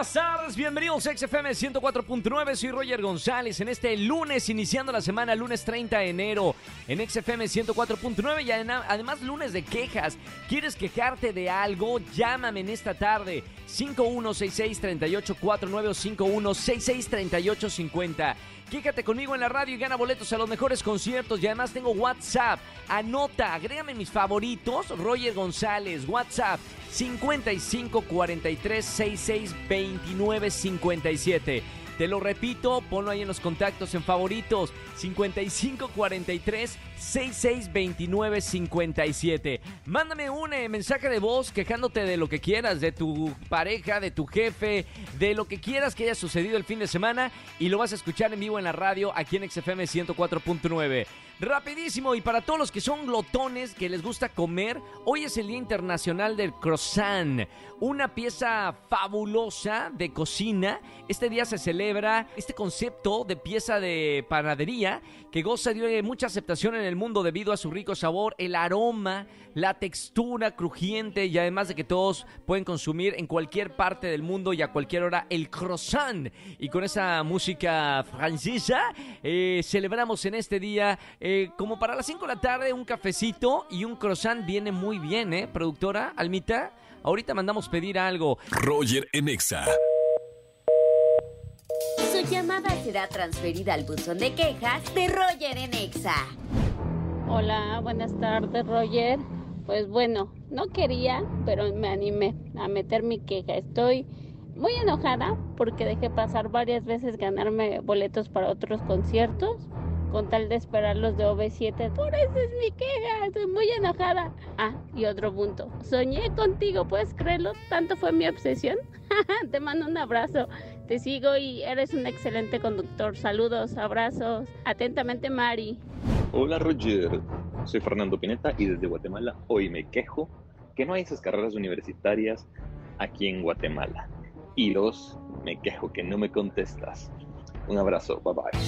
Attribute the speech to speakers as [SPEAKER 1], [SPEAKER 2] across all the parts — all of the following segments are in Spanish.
[SPEAKER 1] Buenas tardes, bienvenidos a XFM 104.9, soy Roger González en este lunes, iniciando la semana, lunes 30 de enero, en XFM 104.9 y además lunes de quejas. ¿Quieres quejarte de algo? Llámame en esta tarde, 5166-3849 o 5166-3850. Quéjate conmigo en la radio y gana boletos a los mejores conciertos. Y además tengo WhatsApp. Anota, agrégame mis favoritos. Roger González, WhatsApp 55 43 66 29 57. Te lo repito, ponlo ahí en los contactos, en favoritos. 5543 6629 57. Mándame un eh, mensaje de voz quejándote de lo que quieras, de tu pareja, de tu jefe, de lo que quieras que haya sucedido el fin de semana y lo vas a escuchar en vivo en la radio aquí en XFM 104.9. Rapidísimo, y para todos los que son glotones, que les gusta comer, hoy es el Día Internacional del Croissant, una pieza fabulosa de cocina. Este día se celebra este concepto de pieza de panadería que goza de mucha aceptación en el mundo debido a su rico sabor, el aroma, la textura crujiente y además de que todos pueden consumir en cualquier parte del mundo y a cualquier hora el croissant. Y con esa música francesa eh, celebramos en este día... Eh, como para las 5 de la tarde, un cafecito y un croissant viene muy bien, ¿eh? Productora, Almita, ahorita mandamos pedir algo.
[SPEAKER 2] Roger Enexa.
[SPEAKER 3] Llamada será transferida al buzón de quejas de Roger Enexa.
[SPEAKER 4] Hola, buenas tardes, Roger. Pues bueno, no quería, pero me animé a meter mi queja. Estoy muy enojada porque dejé pasar varias veces ganarme boletos para otros conciertos con tal de esperar los de OV7. Por eso es mi queja, estoy muy enojada. Ah, y otro punto. Soñé contigo, ¿puedes creerlo? Tanto fue mi obsesión. Te mando un abrazo. Te sigo y eres un excelente conductor. Saludos, abrazos. Atentamente, Mari.
[SPEAKER 5] Hola, Roger. Soy Fernando Pineta y desde Guatemala hoy me quejo que no hay esas carreras universitarias aquí en Guatemala. Y dos, me quejo que no me contestas. Un abrazo, bye bye.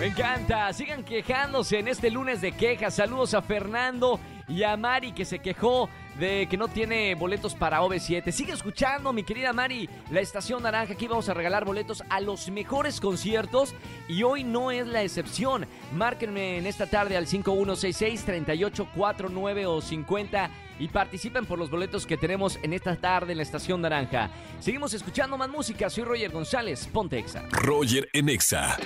[SPEAKER 1] Me encanta, sigan quejándose en este lunes de quejas. Saludos a Fernando y a Mari que se quejó de que no tiene boletos para OV7. Sigue escuchando, mi querida Mari, la Estación Naranja. Aquí vamos a regalar boletos a los mejores conciertos y hoy no es la excepción. Márquenme en esta tarde al 5166-3849 o 50 y participen por los boletos que tenemos en esta tarde en la Estación Naranja. Seguimos escuchando más música. Soy Roger González, Ponte Exa.
[SPEAKER 2] Roger en Exa.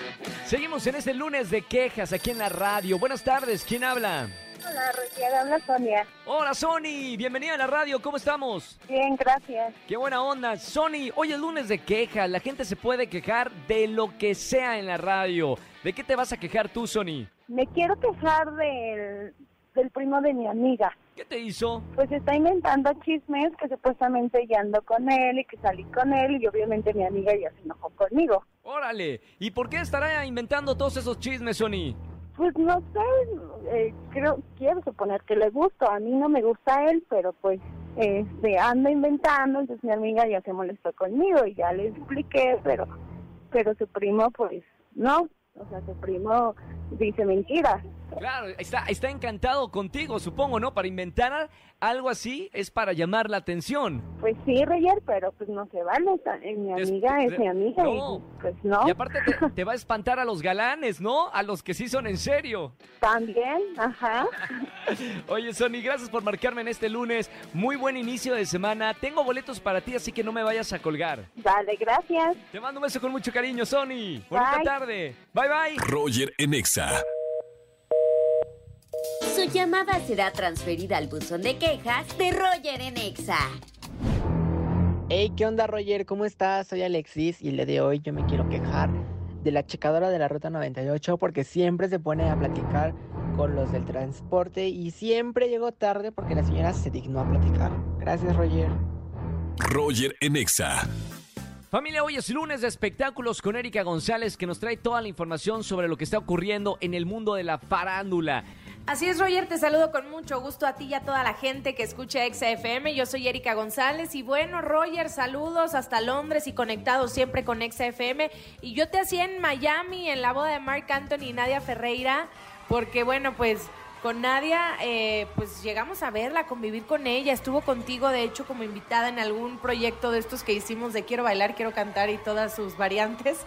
[SPEAKER 1] Seguimos en este lunes de quejas aquí en la radio. Buenas tardes, ¿quién habla?
[SPEAKER 6] Hola, Roger, habla Sonia.
[SPEAKER 1] Hola, Sony. Bienvenida a la radio. ¿Cómo estamos?
[SPEAKER 6] Bien, gracias.
[SPEAKER 1] Qué buena onda. Sony, hoy es lunes de quejas. La gente se puede quejar de lo que sea en la radio. ¿De qué te vas a quejar tú, Sony?
[SPEAKER 6] Me quiero quejar del, del primo de mi amiga.
[SPEAKER 1] ¿Qué te hizo?
[SPEAKER 6] Pues está inventando chismes que supuestamente ya ando con él y que salí con él y obviamente mi amiga ya se enojó conmigo.
[SPEAKER 1] Órale. ¿Y por qué estará inventando todos esos chismes, Sony?
[SPEAKER 6] Pues no sé, eh, creo, quiero suponer que le gusta, a mí no me gusta él, pero pues este anda inventando, entonces mi amiga ya se molestó conmigo y ya le expliqué, pero pero su primo pues no, o sea, su primo dice mentiras.
[SPEAKER 1] Claro, está, está encantado contigo, supongo, ¿no? Para inventar algo así es para llamar la atención.
[SPEAKER 6] Pues sí, Roger, pero pues no se vale. Mi amiga es mi amiga y pues no.
[SPEAKER 1] Y aparte te, va a espantar a los galanes, ¿no? A los que sí son en serio.
[SPEAKER 6] También, ajá.
[SPEAKER 1] Oye, Sony, gracias por marcarme en este lunes. Muy buen inicio de semana. Tengo boletos para ti, así que no me vayas a colgar.
[SPEAKER 6] Dale, gracias.
[SPEAKER 1] Te mando un beso con mucho cariño, Sony. Bonita tarde. Bye, bye.
[SPEAKER 2] Roger Enexa.
[SPEAKER 3] Su llamada será transferida al buzón de quejas de Roger en Exa.
[SPEAKER 7] Hey, ¿qué onda Roger? ¿Cómo estás? Soy Alexis y el día de hoy yo me quiero quejar de la checadora de la Ruta 98 porque siempre se pone a platicar con los del transporte y siempre llego tarde porque la señora se dignó a platicar. Gracias Roger.
[SPEAKER 2] Roger en Exa.
[SPEAKER 1] Familia, hoy es lunes de espectáculos con Erika González que nos trae toda la información sobre lo que está ocurriendo en el mundo de la farándula.
[SPEAKER 8] Así es, Roger, te saludo con mucho gusto a ti y a toda la gente que escucha XFM. Yo soy Erika González y bueno, Roger, saludos hasta Londres y conectados siempre con XFM. Y yo te hacía en Miami en la boda de Mark Anthony y Nadia Ferreira, porque bueno, pues con Nadia, eh, pues llegamos a verla, convivir con ella. Estuvo contigo, de hecho, como invitada en algún proyecto de estos que hicimos de Quiero bailar, quiero cantar y todas sus variantes.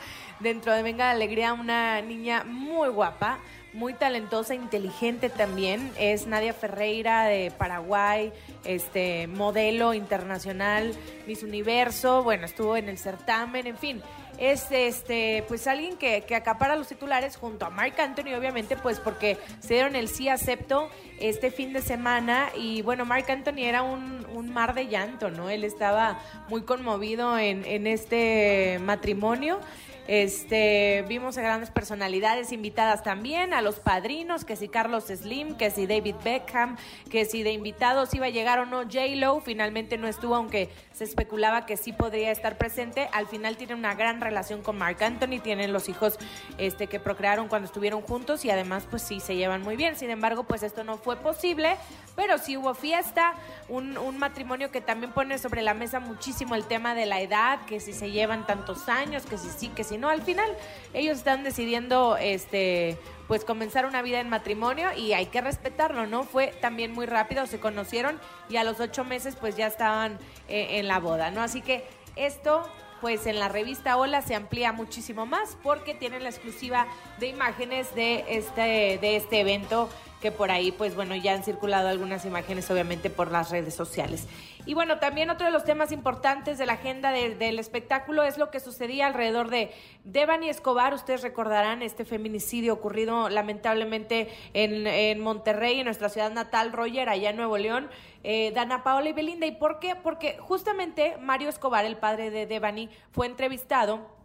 [SPEAKER 8] Dentro de Venga la Alegría, una niña muy guapa muy talentosa, inteligente también. Es Nadia Ferreira de Paraguay, este modelo internacional, Miss Universo, bueno, estuvo en el certamen, en fin. Es este, pues alguien que, que acapara los titulares junto a Mark Anthony, obviamente, pues porque se dieron el sí acepto este fin de semana. Y bueno, Mark Anthony era un, un mar de llanto, ¿no? Él estaba muy conmovido en, en este matrimonio. Este, vimos a grandes personalidades invitadas también, a los padrinos, que si Carlos Slim, que si David Beckham, que si de invitados iba a llegar o no J-Lo, finalmente no estuvo, aunque se especulaba que sí podría estar presente. Al final tiene una gran relación con Mark Anthony, tienen los hijos este, que procrearon cuando estuvieron juntos y además pues sí se llevan muy bien. Sin embargo, pues esto no fue posible, pero sí hubo fiesta, un, matrimonio que también pone sobre la mesa muchísimo el tema de la edad, que si se llevan tantos años, que si sí, que si no. Al final ellos están decidiendo este pues comenzar una vida en matrimonio y hay que respetarlo, ¿no? Fue también muy rápido, se conocieron y a los ocho meses pues ya estaban eh, en la boda, ¿no? Así que esto pues en la revista Hola se amplía muchísimo más porque tienen la exclusiva de imágenes de este, de este evento que por ahí, pues bueno, ya han circulado algunas imágenes obviamente por las redes sociales. Y bueno, también otro de los temas importantes de la agenda de, del espectáculo es lo que sucedía alrededor de Devani Escobar. Ustedes recordarán este feminicidio ocurrido lamentablemente en, en Monterrey, en nuestra ciudad natal, Roger, allá en Nuevo León. Eh, Dana Paola y Belinda. ¿Y por qué? Porque justamente Mario Escobar, el padre de Devani, fue entrevistado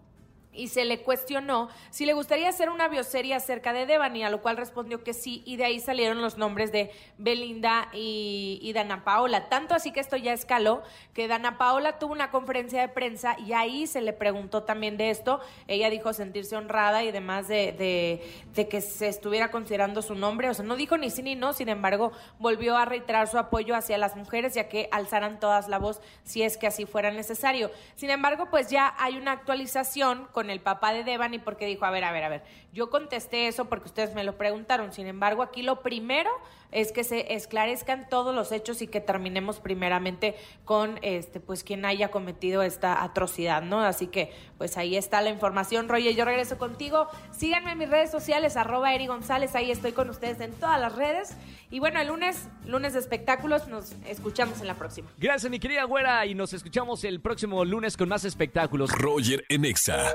[SPEAKER 8] y se le cuestionó si le gustaría hacer una bioserie acerca de Devani, a lo cual respondió que sí, y de ahí salieron los nombres de Belinda y, Dana Paola. Tanto así que esto ya escaló, que Dana Paola tuvo una conferencia de prensa y ahí se le preguntó también de esto. Ella dijo sentirse honrada y demás de, de, de que se estuviera considerando su nombre. O sea, no dijo ni sí ni no, sin embargo, volvió a reiterar su apoyo hacia las mujeres, ya que alzaran todas la voz si es que así fuera necesario. Sin embargo, pues ya hay una actualización con el papá de Devani porque dijo, a ver, a ver, a ver, yo contesté eso porque ustedes me lo preguntaron, sin embargo, aquí lo primero es que se esclarezcan todos los hechos y que terminemos primeramente con este pues quien haya cometido esta atrocidad, ¿no? Así que pues ahí está la información, Roger, yo regreso contigo. Síganme en mis redes sociales, arroba Eri González, ahí estoy con ustedes en todas las redes. Y bueno, el lunes, lunes de espectáculos, nos escuchamos en la próxima.
[SPEAKER 1] Gracias, mi querida güera, y nos escuchamos el próximo lunes con más espectáculos.
[SPEAKER 2] Roger Enexa.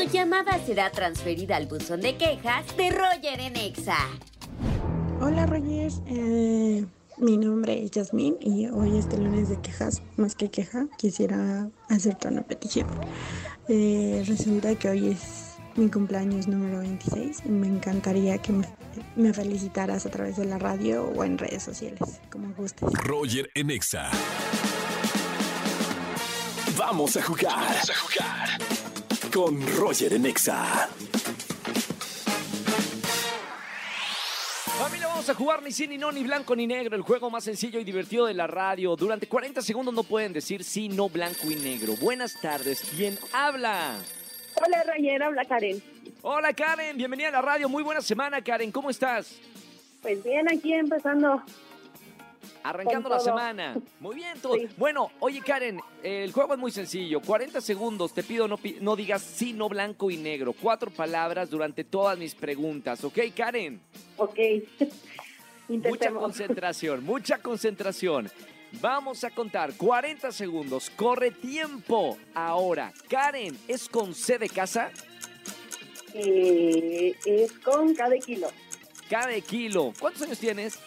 [SPEAKER 3] Su llamada será transferida al buzón de quejas de Roger en Exa.
[SPEAKER 9] Hola Roger, eh, mi nombre es Yasmín y hoy este lunes de quejas, más que queja, quisiera hacerte una petición. Eh, resulta que hoy es mi cumpleaños número 26 y me encantaría que me, me felicitaras a través de la radio o en redes sociales, como gustes.
[SPEAKER 2] Roger Enexa. Vamos a jugar. Vamos a jugar. Con Roger Enexa.
[SPEAKER 1] Familia, vamos a jugar ni sí, ni no, ni blanco, ni negro. El juego más sencillo y divertido de la radio. Durante 40 segundos no pueden decir sí, no, blanco y negro. Buenas tardes. ¿Quién habla?
[SPEAKER 6] Hola, Roger, habla Karen.
[SPEAKER 1] Hola, Karen. Bienvenida a la radio. Muy buena semana, Karen. ¿Cómo estás?
[SPEAKER 6] Pues bien, aquí empezando.
[SPEAKER 1] Arrancando la semana. Muy bien, todo.
[SPEAKER 6] Sí.
[SPEAKER 1] Bueno, oye, Karen, el juego es muy sencillo. 40 segundos. Te pido no, no digas sí, no, blanco y negro. Cuatro palabras durante todas mis preguntas. ¿Ok, Karen?
[SPEAKER 6] Ok.
[SPEAKER 1] Mucha concentración, mucha concentración. Vamos a contar 40 segundos. Corre tiempo. Ahora, Karen, ¿es con C de casa?
[SPEAKER 6] Eh, es con cada kilo.
[SPEAKER 1] Cada kilo. ¿Cuántos años tienes?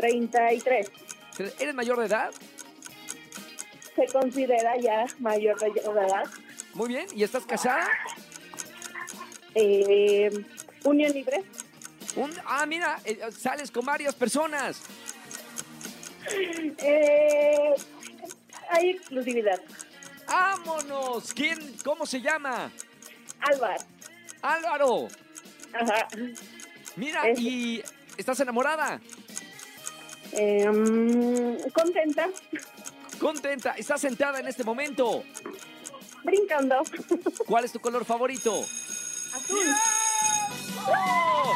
[SPEAKER 6] 33.
[SPEAKER 1] ¿Eres mayor de edad?
[SPEAKER 6] Se considera ya mayor de edad.
[SPEAKER 1] Muy bien. ¿Y estás casada?
[SPEAKER 6] Eh, unión libre.
[SPEAKER 1] Un- ah, mira, eh, sales con varias personas.
[SPEAKER 6] Eh, hay exclusividad.
[SPEAKER 1] ¡Vámonos! ¿Quién? ¿Cómo se llama?
[SPEAKER 6] Álvaro.
[SPEAKER 1] Álvaro.
[SPEAKER 6] Ajá.
[SPEAKER 1] Mira,
[SPEAKER 6] Es-
[SPEAKER 1] ¿y estás enamorada?
[SPEAKER 6] Eh, mm, contenta,
[SPEAKER 1] ¿Contenta? ¿Estás sentada en este momento?
[SPEAKER 6] brincando.
[SPEAKER 1] ¿Cuál es tu color favorito?
[SPEAKER 6] Azul.
[SPEAKER 1] ¡Oh!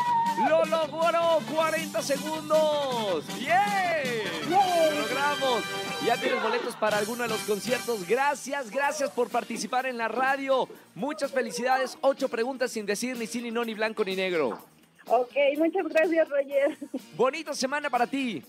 [SPEAKER 1] ¡Lo logró! ¡40 segundos! ¡Bien! ¡Lo logramos! Ya tienes boletos para alguno de los conciertos. Gracias, gracias por participar en la radio. Muchas felicidades. Ocho preguntas sin decir ni sí, ni no, ni blanco, ni negro.
[SPEAKER 6] Ok, muchas gracias, Roger.
[SPEAKER 1] Bonita semana para ti.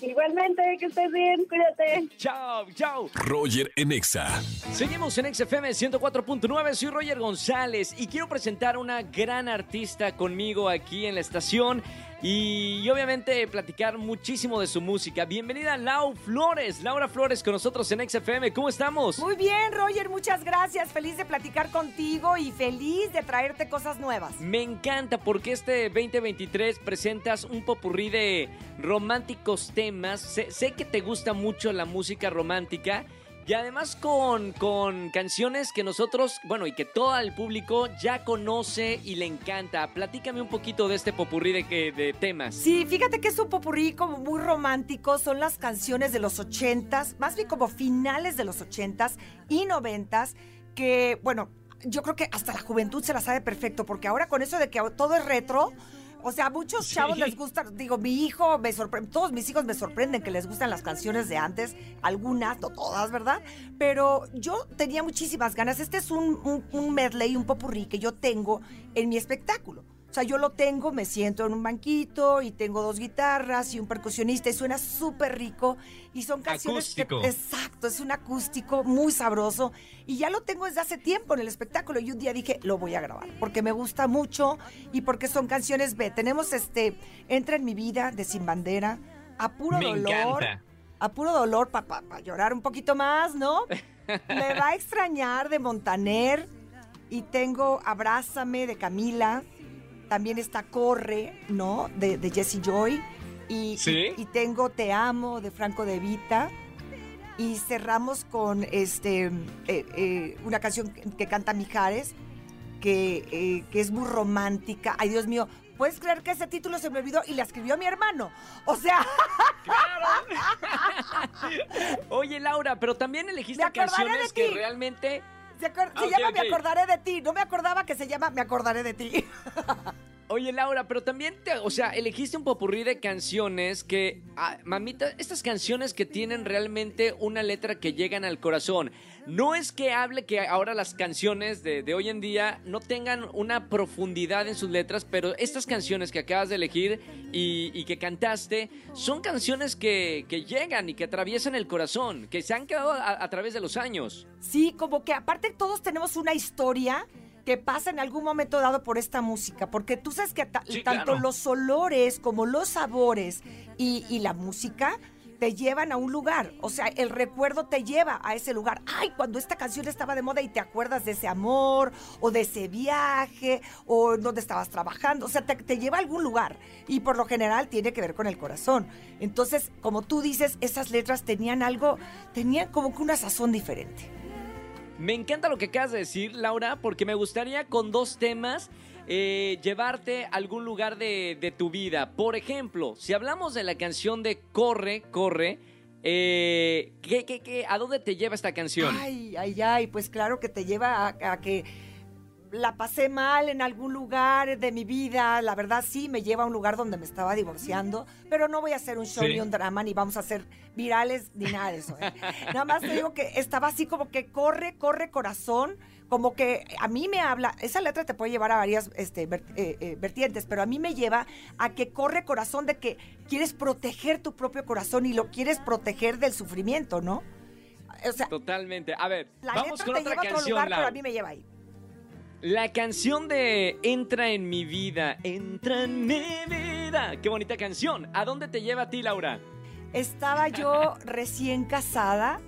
[SPEAKER 6] Igualmente, que estés bien, cuídate.
[SPEAKER 1] Chao, chao.
[SPEAKER 2] Roger en Exa.
[SPEAKER 1] Seguimos en XFM 104.9, soy Roger González y quiero presentar a una gran artista conmigo aquí en la estación y, y obviamente platicar muchísimo de su música. Bienvenida Lau Flores, Laura Flores con nosotros en XFM, ¿cómo estamos?
[SPEAKER 10] Muy bien, Roger, muchas gracias. Feliz de platicar contigo y feliz de traerte cosas nuevas.
[SPEAKER 1] Me encanta porque este 2023 presentas un popurrí de románticos temas. Sé, sé que te gusta mucho la música romántica y además con, con canciones que nosotros, bueno, y que todo el público ya conoce y le encanta. Platícame un poquito de este popurrí de, que- de temas.
[SPEAKER 10] Sí, fíjate que es un popurrí como muy romántico. Son las canciones de los ochentas, más bien como finales de los ochentas y noventas, que, bueno, yo creo que hasta la juventud se la sabe perfecto, porque ahora con eso de que todo es retro, o sea, a muchos
[SPEAKER 1] Sí.
[SPEAKER 10] chavos les gusta, digo, mi hijo me sorprende, todos mis hijos me sorprenden que les gustan las canciones de antes, algunas, no todas, ¿verdad? Pero yo tenía muchísimas ganas. Este es un, un, un medley, un popurrí que yo tengo en mi espectáculo. Sea, yo lo tengo, me siento en un banquito y tengo dos guitarras y un percusionista y suena súper rico. Y son canciones... que-
[SPEAKER 1] Acústico.
[SPEAKER 10] exacto, es un acústico muy sabroso. Y ya lo tengo desde hace tiempo en el espectáculo. Y un día dije, lo voy a grabar, porque me gusta mucho y porque son canciones B. Tenemos este, Entra en mi vida de Sin Bandera, A Puro
[SPEAKER 1] Me
[SPEAKER 10] Dolor.
[SPEAKER 1] encanta.
[SPEAKER 10] A Puro Dolor, para llorar un poquito más, ¿no? me va a extrañar de Montaner. Y tengo Abrázame de Camila. También está Corre, ¿no? De, de Jesse Joy. Y,
[SPEAKER 1] Sí.
[SPEAKER 10] y, y tengo Te Amo de Franco de Vita. Y cerramos con este eh, eh, una canción que, que canta Mijares, que, eh, que es muy romántica. Ay, Dios mío, ¿puedes creer que ese título se me olvidó y la escribió mi hermano? O sea,
[SPEAKER 1] Oye Laura, pero también elegiste canciones que realmente...
[SPEAKER 10] se,
[SPEAKER 1] Ah,
[SPEAKER 10] se
[SPEAKER 1] ok,
[SPEAKER 10] llama. Me acordaré de ti. No me acordaba que se llama Me acordaré de ti.
[SPEAKER 1] Oye, Laura, pero también, te, o sea, elegiste un popurrí de canciones que, ah, mamita, estas canciones que tienen realmente una letra que llegan al corazón. No es que hable que ahora las canciones de, de hoy en día no tengan una profundidad en sus letras, pero estas canciones que acabas de elegir y, que cantaste son canciones que, que llegan y que atraviesan el corazón, que se han quedado a través de los años.
[SPEAKER 10] Sí, como que aparte todos tenemos una historia que pasa en algún momento dado por esta música, porque tú sabes que ta-
[SPEAKER 1] Sí,
[SPEAKER 10] tanto
[SPEAKER 1] claro.
[SPEAKER 10] los olores como los sabores y, y la música te llevan a un lugar, o sea, el recuerdo te lleva a ese lugar. Ay, cuando esta canción estaba de moda y te acuerdas de ese amor o de ese viaje o donde estabas trabajando, o sea, te, te lleva a algún lugar y por lo general tiene que ver con el corazón. Entonces, como tú dices, esas letras tenían algo, tenían como que una sazón diferente.
[SPEAKER 1] Me encanta lo que acabas de decir, Laura, porque me gustaría con dos temas eh, llevarte a algún lugar de, de tu vida. Por ejemplo, si hablamos de la canción de Corre, Corre, eh, ¿qué, qué, qué- a dónde te lleva esta canción?
[SPEAKER 10] Ay, ay, ay, pues claro que te lleva a que la pasé mal en algún lugar de mi vida. La verdad sí, me lleva a un lugar donde me estaba divorciando, pero no voy a hacer un show
[SPEAKER 1] Sí.
[SPEAKER 10] ni un drama, ni vamos a hacer virales, ni nada de eso. ¿eh? Nada más te digo que estaba así como que corre, corre corazón, como que a mí me habla, esa letra te puede llevar a varias este, eh, eh, vertientes, pero a mí me lleva a que corre corazón de que quieres proteger tu propio corazón y lo quieres proteger del sufrimiento, ¿no? O sea,
[SPEAKER 1] Totalmente. A ver,
[SPEAKER 10] la
[SPEAKER 1] vamos
[SPEAKER 10] letra
[SPEAKER 1] con
[SPEAKER 10] te
[SPEAKER 1] otra
[SPEAKER 10] lleva a otro
[SPEAKER 1] canción,
[SPEAKER 10] lugar,
[SPEAKER 1] Lau.
[SPEAKER 10] pero a mí me lleva ahí.
[SPEAKER 1] La canción de Entra en mi vida, entra en mi vida. Qué bonita canción. ¿A dónde te lleva a ti, Laura?
[SPEAKER 10] Estaba yo recién casada,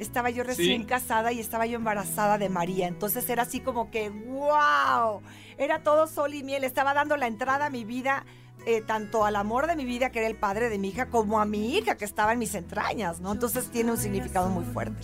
[SPEAKER 10] estaba yo recién
[SPEAKER 1] Sí.
[SPEAKER 10] casada y estaba yo embarazada de María. Entonces era así como que, wow, era todo sol y miel. Estaba dando la entrada a mi vida, eh, tanto al amor de mi vida, que era el padre de mi hija, como a mi hija, que estaba en mis entrañas, ¿no? Entonces tiene un significado muy fuerte.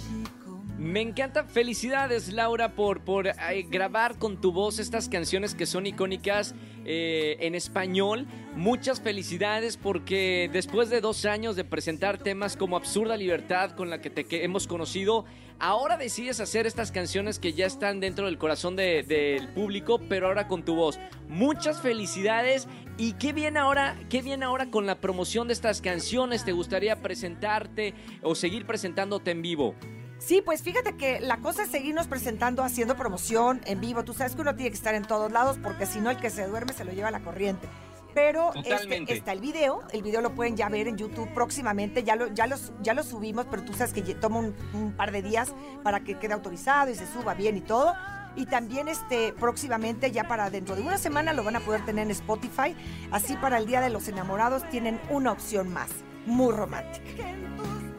[SPEAKER 1] Me encanta. Felicidades, Laura, por, por eh, grabar con tu voz estas canciones que son icónicas eh, en español. Muchas felicidades porque después de dos años de presentar temas como Absurda Libertad, con la que te hemos conocido, ahora decides hacer estas canciones que ya están dentro del corazón de- del público, pero ahora con tu voz. Muchas felicidades. ¿Y qué viene ahora? ¿Qué viene ahora con la promoción de estas canciones? ¿Te gustaría presentarte o seguir presentándote en vivo?
[SPEAKER 10] Sí, pues fíjate que la cosa es seguirnos presentando, haciendo promoción en vivo. Tú sabes que uno tiene que estar en todos lados porque si no el que se duerme se lo lleva la corriente. Pero este, está el video, el video lo pueden ya ver en YouTube próximamente, ya lo, ya los, ya lo subimos, pero tú sabes que toma un, un par de días para que quede autorizado y se suba bien y todo. Y también este próximamente, ya para dentro de una semana, lo van a poder tener en Spotify. Así para el Día de los Enamorados tienen una opción más, muy romántica.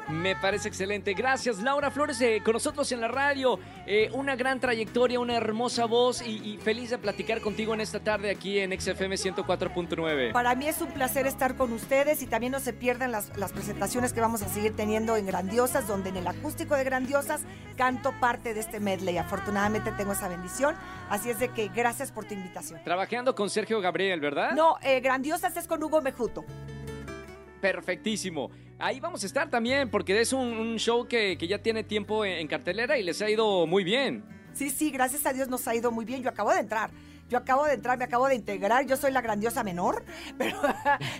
[SPEAKER 1] Me parece excelente. Gracias, Laura Flores, eh, con nosotros en la radio. Eh, una gran trayectoria, una hermosa voz y, y feliz de platicar contigo en esta tarde aquí en XFM 104.9.
[SPEAKER 10] Para mí es un placer estar con ustedes y también no se pierdan las, las presentaciones que vamos a seguir teniendo en Grandiosas, donde en el acústico de Grandiosas canto parte de este medley. Afortunadamente tengo esa bendición, así es de que gracias por tu invitación.
[SPEAKER 1] Trabajando con Sergio Gabriel, ¿verdad?
[SPEAKER 10] No, eh, Grandiosas es con Hugo Mejuto.
[SPEAKER 1] Perfectísimo. Ahí vamos a estar también porque es un, un show que, que ya tiene tiempo en, en cartelera y les ha ido muy bien.
[SPEAKER 10] Sí, sí, gracias a Dios nos ha ido muy bien. Yo acabo de entrar. Yo acabo de entrar, me acabo de integrar. Yo soy la grandiosa menor, pero,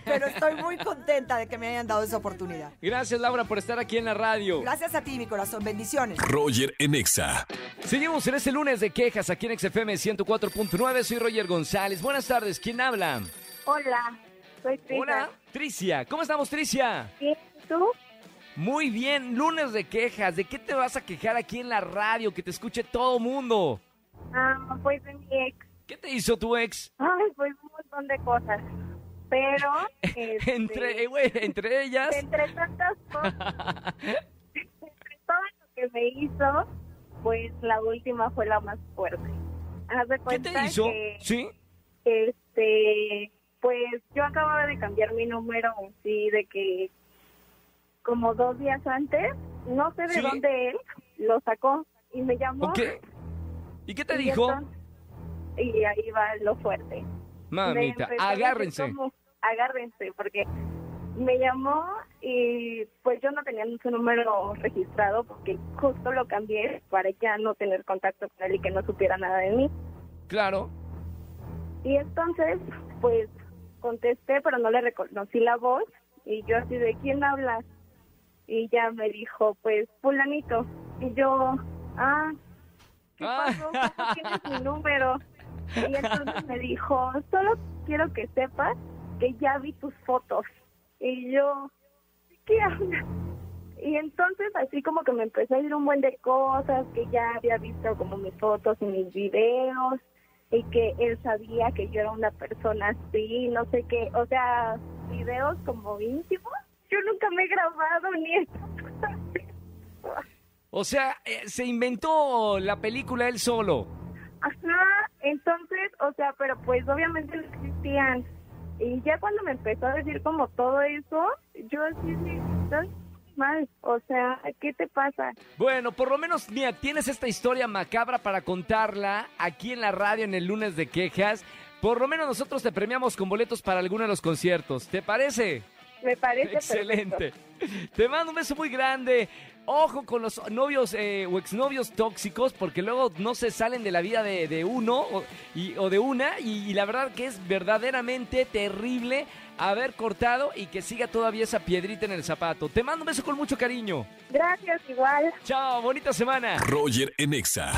[SPEAKER 10] pero estoy muy contenta de que me hayan dado esa oportunidad.
[SPEAKER 1] Gracias, Laura, por estar aquí en la radio.
[SPEAKER 10] Gracias a ti, mi corazón. Bendiciones.
[SPEAKER 2] Roger en Exa.
[SPEAKER 1] Seguimos en este lunes de quejas aquí en XFM 104.9. Soy Roger González. Buenas tardes. ¿Quién habla?
[SPEAKER 6] Hola, soy Tricia.
[SPEAKER 1] Hola, Tricia. ¿Cómo estamos, Tricia?
[SPEAKER 6] Bien, ¿Tú?
[SPEAKER 1] Muy bien, lunes de quejas. ¿De qué te vas a quejar aquí en la radio? Que te escuche todo mundo.
[SPEAKER 6] Ah, pues de mi ex.
[SPEAKER 1] ¿Qué te hizo tu ex?
[SPEAKER 6] Ay, pues un montón de cosas. Pero, este,
[SPEAKER 1] Entre, eh, güey, entre ellas.
[SPEAKER 6] entre tantas cosas, entre todo lo que me hizo, pues la última fue la más fuerte. Haz de
[SPEAKER 1] ¿Qué
[SPEAKER 6] cuenta
[SPEAKER 1] te hizo?
[SPEAKER 6] que,
[SPEAKER 1] ¿Sí?
[SPEAKER 6] este, pues yo acababa de cambiar mi número, sí, de que como dos días antes, no sé de
[SPEAKER 1] ¿Sí?
[SPEAKER 6] dónde él lo sacó y me llamó.
[SPEAKER 1] ¿Ok? ¿Y qué te
[SPEAKER 6] Y
[SPEAKER 1] dijo?
[SPEAKER 6] entonces- y ahí va lo fuerte.
[SPEAKER 1] Mamita, agárrense.
[SPEAKER 6] como, agárrense, porque me llamó y pues yo no tenía su número registrado porque justo lo cambié para ya no tener contacto con él y que no supiera nada de mí.
[SPEAKER 1] Claro.
[SPEAKER 6] Y entonces, pues contesté, pero no le reconocí la voz y yo así de quién hablas y ya me dijo, pues fulanito y yo, ah, ¿qué
[SPEAKER 1] Ah.
[SPEAKER 6] pasó? ¿Cómo tienes mi número? Y entonces me dijo, solo quiero que sepas que ya vi tus fotos. Y yo, ¿qué hablas? Y entonces así como que me empezó a ir un buen de cosas, que ya había visto como mis fotos y mis videos, y que él sabía que yo era una persona así, no sé qué, o sea, videos como íntimos. Yo nunca me he grabado ni esto.
[SPEAKER 1] O sea, eh, se inventó la película él solo.
[SPEAKER 6] Ajá, entonces, o sea, pero pues obviamente no existían. Y ya cuando me empezó a decir como todo eso, yo así, sí, estás mal, o sea, ¿qué te pasa?
[SPEAKER 1] Bueno, por lo menos, mira, tienes esta historia macabra para contarla aquí en la radio en el lunes de quejas. Por lo menos nosotros te premiamos con boletos para alguno de los conciertos. ¿Te parece?
[SPEAKER 6] Me parece
[SPEAKER 1] Excelente.
[SPEAKER 6] perfecto.
[SPEAKER 1] Te mando un beso muy grande. Ojo con los novios eh, o exnovios tóxicos, porque luego no se salen de la vida de, de uno o, y- o de una. Y, y la verdad que es verdaderamente terrible haber cortado y que siga todavía esa piedrita en el zapato. Te mando un beso con mucho cariño.
[SPEAKER 6] Gracias, igual.
[SPEAKER 1] Chao, bonita semana.
[SPEAKER 2] Roger en Exa.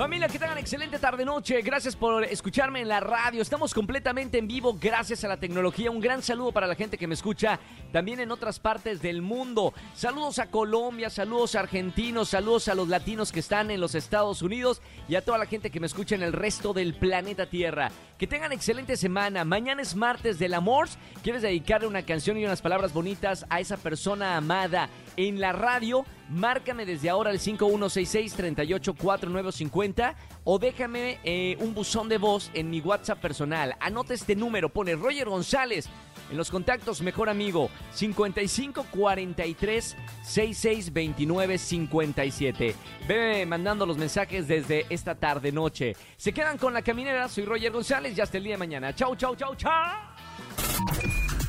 [SPEAKER 1] Familia, que tengan excelente tarde-noche. Gracias por escucharme en la radio. Estamos completamente en vivo gracias a la tecnología. Un gran saludo para la gente que me escucha también en otras partes del mundo. Saludos a Colombia, saludos a argentinos, saludos a los latinos que están en los Estados Unidos y a toda la gente que me escucha en el resto del planeta Tierra. Que tengan excelente semana. Mañana es martes del amor. ¿Quieres dedicarle una canción y unas palabras bonitas a esa persona amada en la radio? Márcame desde ahora al 5166-384950 o déjame eh, un buzón de voz en mi WhatsApp personal. Anota este número, pone Roger González. En los contactos, mejor amigo, 55 43 66 29 57. Ve mandando los mensajes desde esta tarde noche. Se quedan con la caminera, soy Roger González y hasta el día de mañana. Chau, chau, chau, chau.